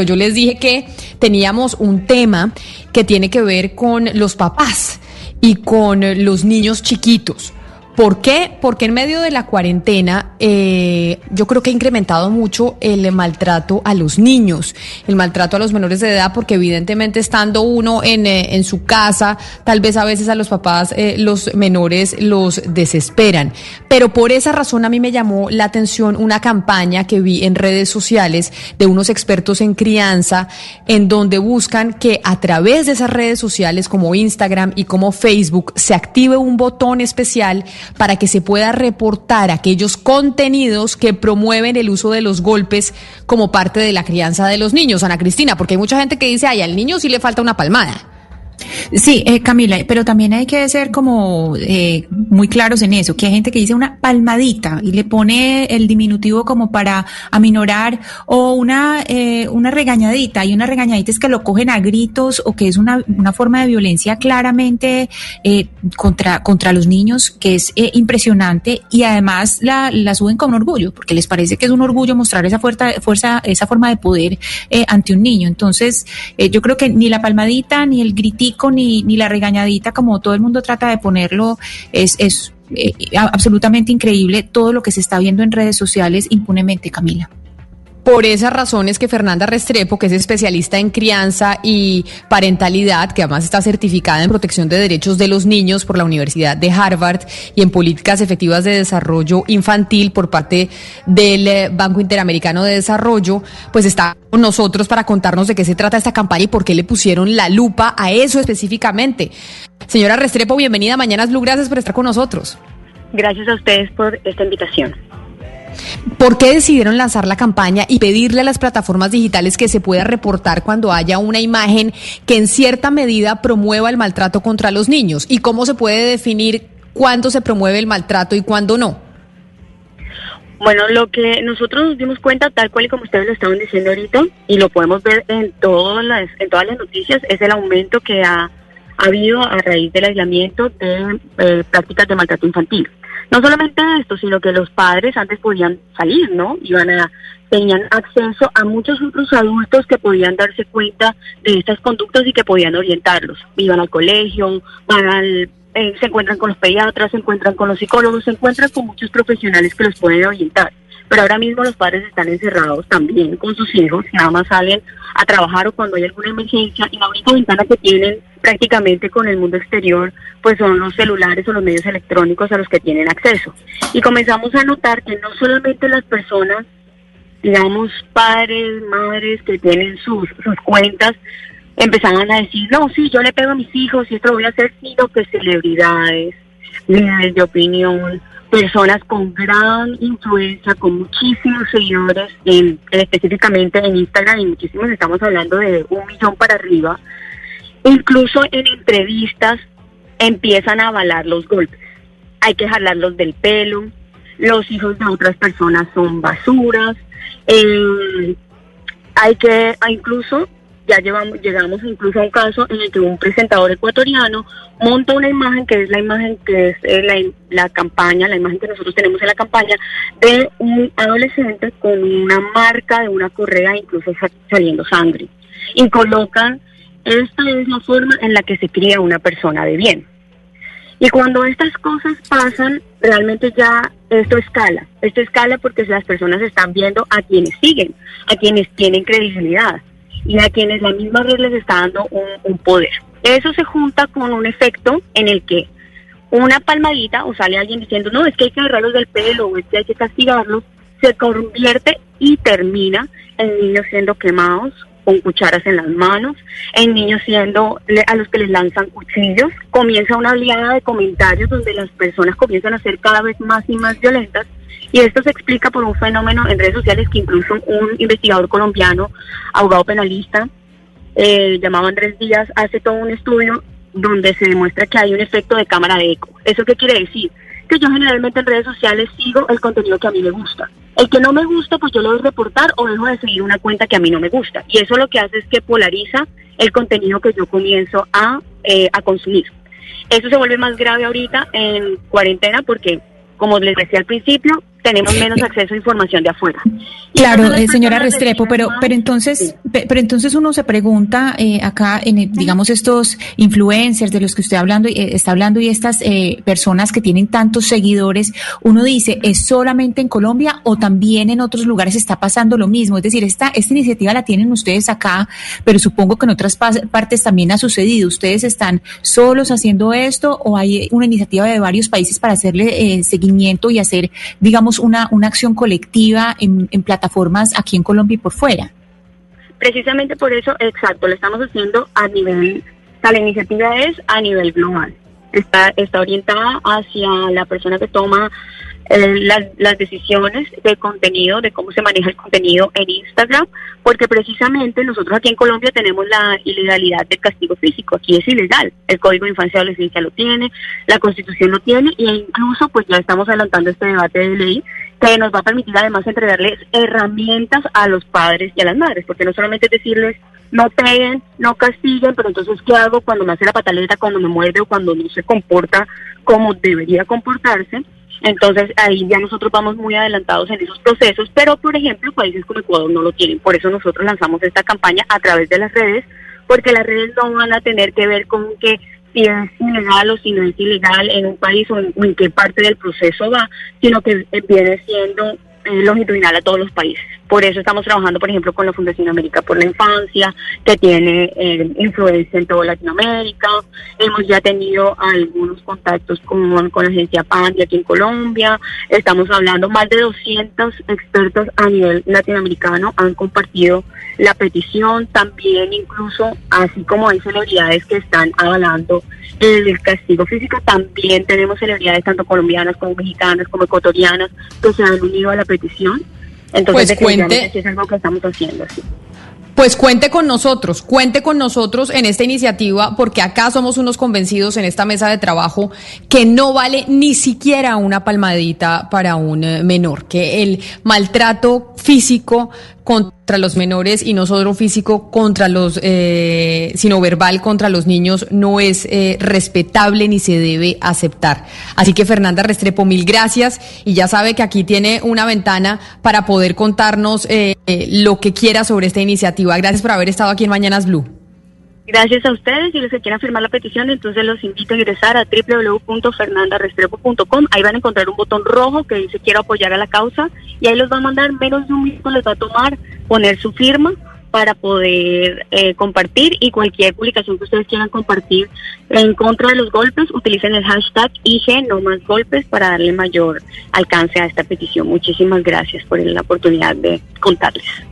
Yo les dije que teníamos un tema que tiene que ver con los papás y con los niños chiquitos. ¿Por qué? Porque en medio de la cuarentena eh, yo creo que ha incrementado mucho el maltrato a los niños, el maltrato a los menores de edad, porque evidentemente estando uno en, eh, en su casa, tal vez a veces a los papás eh, los menores los desesperan. Pero por esa razón a mí me llamó la atención una campaña que vi en redes sociales de unos expertos en crianza, en donde buscan que a través de esas redes sociales como Instagram y como Facebook se active un botón especial para que se pueda reportar aquellos contenidos que promueven el uso de los golpes como parte de la crianza de los niños, Ana Cristina, porque hay mucha gente que dice, ay, al niño sí le falta una palmada. Sí, eh, Camila, pero también hay que ser como eh, muy claros en eso, que hay gente que dice una palmadita y le pone el diminutivo como para aminorar o una, eh, una regañadita y una regañadita que lo cogen a gritos o que es una, una forma de violencia claramente eh, contra, contra los niños que es eh, impresionante y además la, la suben con orgullo porque les parece que es un orgullo mostrar esa fuerza, fuerza esa forma de poder eh, ante un niño. Entonces, yo creo que ni la palmadita ni el ni, ni la regañadita, como todo el mundo trata de ponerlo, es, es eh, absolutamente increíble todo lo que se está viendo en redes sociales impunemente, Camila. Por esas razones que Fernanda Restrepo, que es especialista en crianza y parentalidad, que además está certificada en protección de derechos de los niños por la Universidad de Harvard y en políticas efectivas de desarrollo infantil por parte del eh, Banco Interamericano de Desarrollo, pues está con nosotros para contarnos de qué se trata esta campaña y por qué le pusieron la lupa a eso específicamente. Señora Restrepo, bienvenida a Mañanas Blue, gracias por estar con nosotros. Gracias a ustedes por esta invitación. ¿Por qué decidieron lanzar la campaña y pedirle a las plataformas digitales que se pueda reportar cuando haya una imagen que en cierta medida promueva el maltrato contra los niños? ¿Y cómo se puede definir cuándo se promueve el maltrato y cuándo no? Bueno, lo que nosotros nos dimos cuenta, tal cual y como ustedes lo estaban diciendo ahorita, y lo podemos ver en todas las, en todas las noticias, es el aumento que ha, ha habido a raíz del aislamiento de eh, prácticas de maltrato infantil. No solamente esto, sino que los padres antes podían salir, ¿no? Iban a, tenían acceso a muchos otros adultos que podían darse cuenta de estas conductas y que podían orientarlos. Iban al colegio, van al, eh, se encuentran con los pediatras, se encuentran con los psicólogos, se encuentran con muchos profesionales que los pueden orientar. Pero ahora mismo los padres están encerrados también con sus hijos, nada más salen a trabajar o cuando hay alguna emergencia y la única ventana que tienen prácticamente con el mundo exterior, pues son los celulares o los medios electrónicos a los que tienen acceso. Y comenzamos a notar que no solamente las personas, digamos, padres, madres que tienen sus, sus cuentas, empezaban a decir, no, sí, yo le pego a mis hijos y esto lo voy a hacer, sino que celebridades, líderes de opinión, personas con gran influencia, con muchísimos seguidores, en, específicamente en Instagram, y muchísimos, estamos hablando de un millón para arriba, incluso en entrevistas empiezan a avalar los golpes. Hay que jalarlos del pelo, los hijos de otras personas son basuras, eh, hay que, incluso ya llevamos, llegamos incluso a un caso en el que un presentador ecuatoriano monta una imagen que es la imagen que es eh, la, la, campaña, la imagen que nosotros tenemos en la campaña de un adolescente con una marca de una correa, incluso saliendo sangre. Y colocan, esta es la forma en la que se cría una persona de bien. Y cuando estas cosas pasan, realmente ya esto escala. Esto escala porque las personas están viendo a quienes siguen, a quienes tienen credibilidad y a quienes la misma red les está dando un, poder. Eso se junta con un efecto en el que una palmadita o sale alguien diciendo, no, es que hay que agarrarlos del pelo o es que hay que castigarlos, se convierte y termina en niños siendo quemados con cucharas en las manos, en niños siendo a los que les lanzan cuchillos, comienza una oleada de comentarios donde las personas comienzan a ser cada vez más y más violentas Y esto se explica por un fenómeno en redes sociales que incluso un investigador colombiano, abogado penalista, eh, llamado Andrés Díaz, hace todo un estudio donde se demuestra que hay un efecto de cámara de eco. ¿Eso qué quiere decir? Que yo generalmente en redes sociales sigo el contenido que a mí me gusta. El que no me gusta, pues yo lo voy a reportar o dejo de seguir una cuenta que a mí no me gusta. Y eso lo que hace es que polariza el contenido que yo comienzo a, eh, a consumir. Eso se vuelve más grave ahorita en cuarentena porque, como les decía al principio, tenemos menos acceso a información de afuera. Claro, eh, señora Restrepo, pero pero entonces pero entonces uno se pregunta eh, acá en digamos estos influencers de los que usted hablando eh, está hablando y estas eh, personas que tienen tantos seguidores, uno dice es solamente en Colombia o también en otros lugares está pasando lo mismo, es decir esta esta iniciativa la tienen ustedes acá, pero supongo que en otras partes también ha sucedido. Ustedes están solos haciendo esto o hay una iniciativa de varios países para hacerle seguimiento y hacer digamos una, una acción colectiva en, plataformas aquí en Colombia y por fuera. Precisamente por eso, exacto, lo estamos haciendo a nivel, la iniciativa es a nivel global. Está, está orientada hacia la persona que toma eh, las, las decisiones de contenido, de cómo se maneja el contenido en Instagram, porque precisamente nosotros aquí en Colombia tenemos la ilegalidad del castigo físico, aquí es ilegal, el Código de Infancia y Adolescencia lo tiene, la Constitución lo tiene e incluso pues ya estamos adelantando este debate de ley que nos va a permitir además entregarles herramientas a los padres y a las madres, porque no solamente es decirles no peguen, no castiguen, pero entonces ¿qué hago cuando me hace la pataleta, cuando me muerde o cuando no se comporta como debería comportarse? Entonces ahí ya nosotros vamos muy adelantados en esos procesos, pero por ejemplo países como Ecuador no lo tienen, por eso nosotros lanzamos esta campaña a través de las redes, porque las redes no van a tener que ver con que si es ilegal o si no es ilegal en un país o en, qué parte del proceso va, sino que viene siendo longitudinal a todos los países. Por eso estamos trabajando, por ejemplo, con la Fundación América por la Infancia, que tiene eh, influencia en toda Latinoamérica. Hemos ya tenido algunos contactos con, con la agencia PANDI aquí en Colombia. Estamos hablando, más de 200 expertos a nivel latinoamericano han compartido la petición. También incluso, así como hay celebridades que están avalando el castigo físico, también tenemos celebridades tanto colombianas como mexicanas como ecuatorianas que se han unido a la petición. Entonces, pues cuente, es algo que estamos haciendo. Sí. Pues cuente con nosotros, cuente con nosotros en esta iniciativa, porque acá somos unos convencidos en esta mesa de trabajo que no vale ni siquiera una palmadita para un eh, menor, que el maltrato físico contra los menores y no solo físico contra los, eh, sino verbal contra los niños no es eh, respetable ni se debe aceptar. Así que Fernanda Restrepo, mil gracias y ya sabe que aquí tiene una ventana para poder contarnos eh, lo que quiera sobre esta iniciativa. Gracias por haber estado aquí en Mañanas Blue. Gracias a ustedes y los que quieran firmar la petición, entonces los invito a ingresar a www.fernandarestrepo.com. Ahí van a encontrar un botón rojo que dice quiero apoyar a la causa y ahí los va a mandar menos de un minuto, les va a tomar poner su firma para poder eh, compartir y cualquier publicación que ustedes quieran compartir en contra de los golpes, utilicen el hashtag IG golpes para darle mayor alcance a esta petición. Muchísimas gracias por la oportunidad de contarles.